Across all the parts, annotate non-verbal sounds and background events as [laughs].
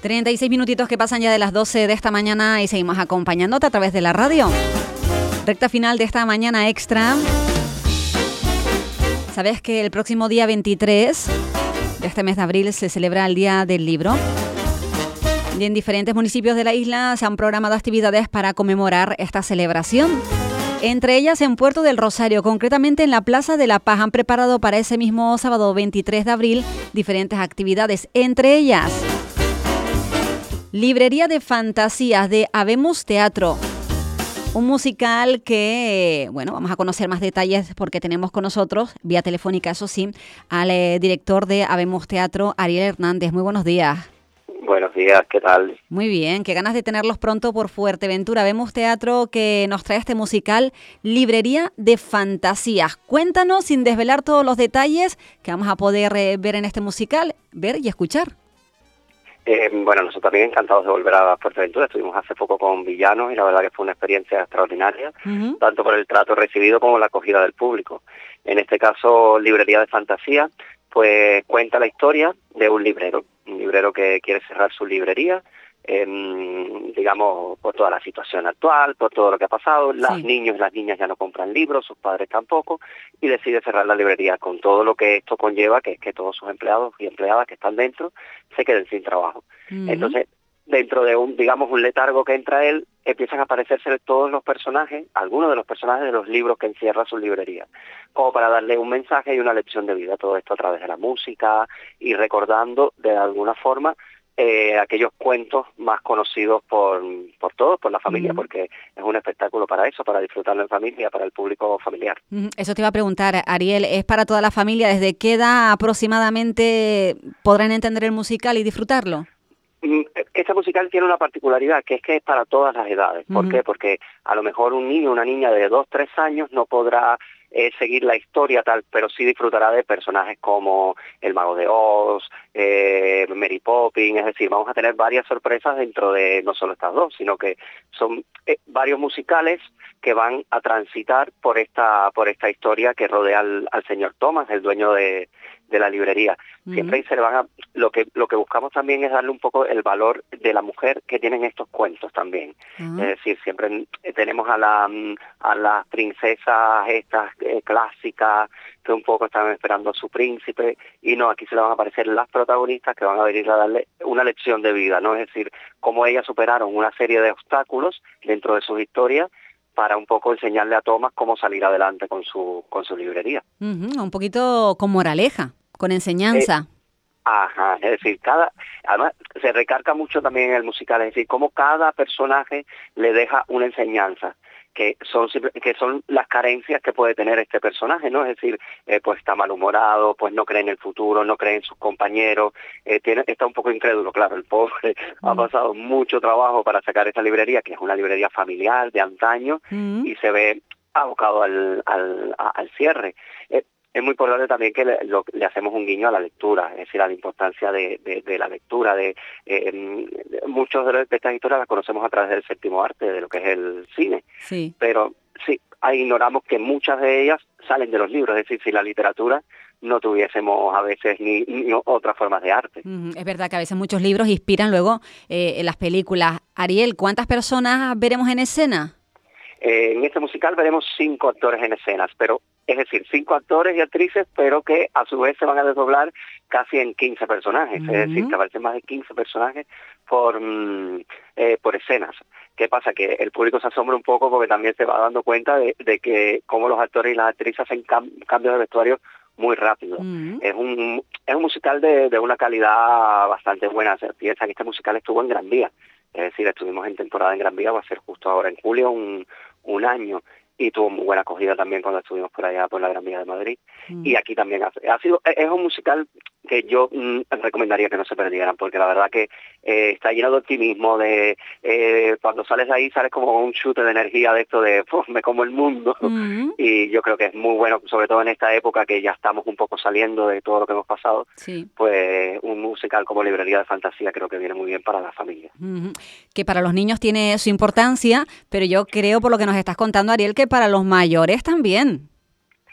36 minutitos que pasan ya de las 12 de esta mañana y seguimos acompañándote a través de la radio. Recta final de esta mañana extra. Sabes que el próximo día 23 de este mes de abril se celebra el Día del Libro. Y en diferentes municipios de la isla se han programado actividades para conmemorar esta celebración. Entre ellas en Puerto del Rosario, concretamente en la Plaza de la Paz, han preparado para ese mismo sábado 23 de abril diferentes actividades. Entre ellas, Librería de Fantasías de Habemos Teatro. Un musical que, bueno, vamos a conocer más detalles porque tenemos con nosotros, vía telefónica, eso sí, al eh, director de Habemos Teatro, Ariel Hernández. Muy buenos días. Buenos días, ¿qué tal? Muy bien, qué ganas de tenerlos pronto por Fuerteventura. Vemos teatro que nos trae este musical Librería de Fantasías. Cuéntanos, sin desvelar todos los detalles que vamos a poder eh, ver en este musical, ver y escuchar. Eh, bueno, nosotros también encantados de volver a Fuerteventura. Estuvimos hace poco con Villanos y la verdad que fue una experiencia extraordinaria, tanto por el trato recibido como la acogida del público. En este caso, Librería de Fantasía, pues cuenta la historia de un librero, un librero que quiere cerrar su librería, digamos, por toda la situación actual, por todo lo que ha pasado. Los niños y las niñas ya no compran libros, sus padres tampoco, y decide cerrar la librería con todo lo que esto conlleva, que es que todos sus empleados y empleadas que están dentro se queden sin trabajo. Entonces, dentro de un, digamos, un letargo que entra él, empiezan a aparecerse todos los personajes, algunos de los personajes de los libros que encierra su librería, como para darle un mensaje y una lección de vida, todo esto a través de la música y recordando de alguna forma eh, aquellos cuentos más conocidos por, por todos, por la familia, porque es un espectáculo para eso, para disfrutarlo en familia, para el público familiar. Eso te iba a preguntar, Ariel, ¿es para toda la familia? ¿Desde qué edad aproximadamente podrán entender el musical y disfrutarlo? Mm, este musical tiene una particularidad, que es que es para todas las edades. ¿Por qué? Porque a lo mejor un niño o una niña de dos, tres años no podrá eh, seguir la historia tal, pero sí disfrutará de personajes como El Mago de Oz, eh, Mary Poppins, es decir, vamos a tener varias sorpresas dentro de no solo estas dos, sino que son eh, varios musicales que van a transitar por esta por esta historia que rodea al, señor Thomas, el dueño de, la librería. Siempre se le van a, lo que lo que buscamos también es darle un poco el valor de la mujer que tienen estos cuentos también. Es decir, siempre tenemos a la a las princesas estas eh, clásica, que un poco estaban esperando a su príncipe, y no, aquí se le van a aparecer las protagonistas que van a venir a darle una lección de vida, ¿no? Es decir, cómo ellas superaron una serie de obstáculos dentro de sus historias para un poco enseñarle a Thomas cómo salir adelante con su, con su librería. un poquito con moraleja, con enseñanza. Eh, ajá, es decir, cada, además se recarga mucho también en el musical, es decir, cómo cada personaje le deja una enseñanza que son que son las carencias que puede tener este personaje, ¿no? Es decir, eh, pues está malhumorado, pues no cree en el futuro, no cree en sus compañeros, eh, tiene, está un poco incrédulo, claro, el pobre [laughs] ha mm. pasado mucho trabajo para sacar esta librería, que es una librería familiar de antaño, mm. y se ve abocado al, al, al cierre. Eh, es muy importante también que le, hacemos un guiño a la lectura, es decir, a la importancia de, la lectura. De, eh, muchos de, estas historias las conocemos a través del séptimo arte, de lo que es el cine. Sí. Pero sí, ignoramos que muchas de ellas salen de los libros, es decir, si la literatura no tuviésemos a veces ni, otras formas de arte. Es verdad que a veces muchos libros inspiran luego eh, en las películas. Ariel, ¿cuántas personas veremos en escena? Eh, en este musical veremos cinco actores en escenas, pero es decir, cinco actores y actrices, pero que a su vez se van a desdoblar casi en 15 personajes, es decir, que aparecen más de 15 personajes por, mm, eh, por escenas. ¿Qué pasa? Que el público se asombra un poco porque también se va dando cuenta de, que cómo los actores y las actrices hacen cambios de vestuario muy rápido. Es un es un musical de, de una calidad bastante buena. Se piensa que este musical estuvo en Gran Vía. Es decir, estuvimos en temporada en Gran Vía, va a ser justo ahora en julio un, un año y tuvo muy buena acogida también cuando estuvimos por allá por la Gran Vía de Madrid. Mm. Y aquí también ha, sido, es un musical que yo mm, recomendaría que no se perdieran, porque la verdad que eh, está lleno de optimismo, de eh, cuando sales de ahí sales como un chute de energía de esto de [laughs] me como el mundo, y yo creo que es muy bueno, sobre todo en esta época que ya estamos un poco saliendo de todo lo que hemos pasado, pues un musical como Librería de Fantasía creo que viene muy bien para la familia. Que para los niños tiene su importancia, pero yo creo por lo que nos estás contando, Ariel, que para los mayores también.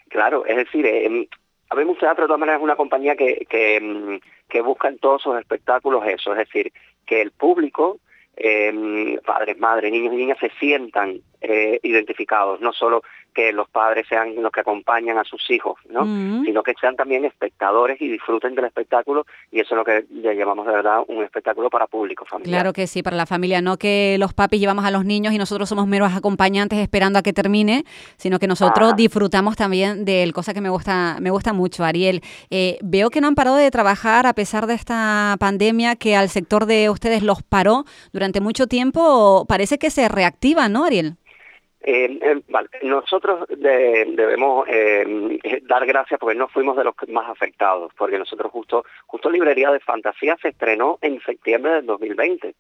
Claro, es decir, eh, Habemos Teatro de todas maneras es una compañía que, que, mm, que busca en todos sus espectáculos eso, es decir, que el público eh, padres, madres, niños y niñas se sientan eh, identificados, no solo que los padres sean los que acompañan a sus hijos, ¿no? sino que sean también espectadores y disfruten del espectáculo y eso es lo que le llamamos de verdad un espectáculo para público familiar. Claro que sí, para la familia, no que los papis llevamos a los niños y nosotros somos meros acompañantes esperando a que termine, sino que nosotros disfrutamos también de cosa que me gusta, me gusta mucho, Ariel. Eh, veo que no han parado de trabajar a pesar de esta pandemia que al sector de ustedes los paró durante mucho tiempo, parece que se reactiva, ¿no, Ariel? Eh, eh, vale. Nosotros debemos eh, dar gracias porque no fuimos de los más afectados, porque nosotros justo, justo Librería de Fantasía se estrenó en septiembre del 2020.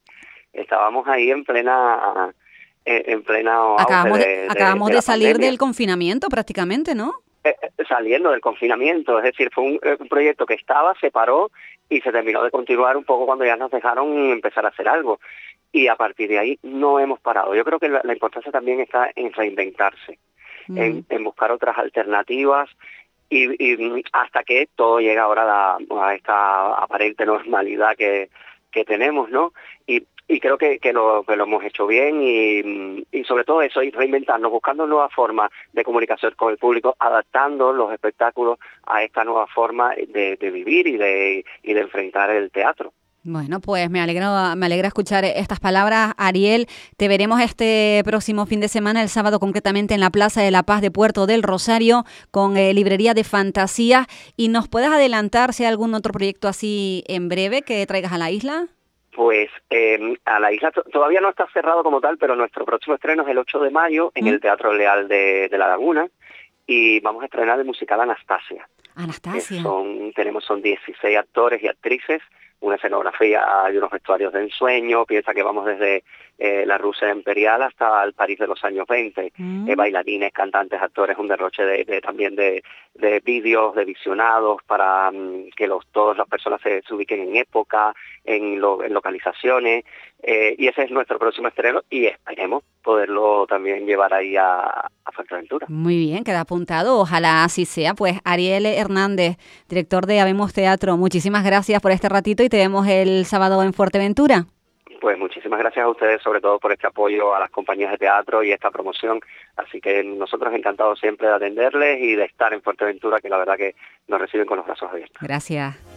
Estábamos ahí en plena... En plena acabamos de, acabamos de, salir del confinamiento prácticamente, ¿no? saliendo del confinamiento, es decir, fue un, un, proyecto que estaba, se paró y se terminó de continuar un poco cuando ya nos dejaron empezar a hacer algo y a partir de ahí no hemos parado. Yo creo que la, importancia también está en reinventarse, mm. en, buscar otras alternativas y, hasta que todo llega ahora a, esta aparente normalidad que, que tenemos, ¿no? Y, y creo que, que, lo, que lo hemos hecho bien y, y sobre todo eso, y reinventarnos, buscando nuevas formas de comunicación con el público, adaptando los espectáculos a esta nueva forma de, de vivir y de, y de enfrentar el teatro. Bueno, pues me alegro, me alegra escuchar estas palabras. Ariel, te veremos este próximo fin de semana, el sábado concretamente en la Plaza de la Paz de Puerto del Rosario, con eh, librería de fantasía. ¿Y nos puedes adelantar si hay algún otro proyecto así en breve que traigas a la isla? Pues em, a la isla todavía no está cerrado como tal, pero nuestro próximo estreno es el 8 de mayo en el Teatro Leal de, La Laguna y vamos a estrenar el musical Anastasia. Anastasia. Son, tenemos son 16 actores y actrices una escenografía y unos vestuarios de ensueño, piensa que vamos desde eh, la Rusia imperial hasta el París de los años 20, mm. eh, bailarines, cantantes, actores, un derroche de, también de, vídeos, de visionados para mm, que los, todas las personas se, ubiquen en época, en, localizaciones, eh, y ese es nuestro próximo estreno y esperemos poderlo también llevar ahí a, a Fuerteventura. Muy bien, queda apuntado, ojalá así sea. Pues Ariel Hernández, director de Habemos Teatro, muchísimas gracias por este ratito y te vemos el sábado en Fuerteventura. Pues muchísimas gracias a ustedes, sobre todo por este apoyo a las compañías de teatro y esta promoción. Así que nosotros encantados siempre de atenderles y de estar en Fuerteventura, que la verdad que nos reciben con los brazos abiertos. Gracias.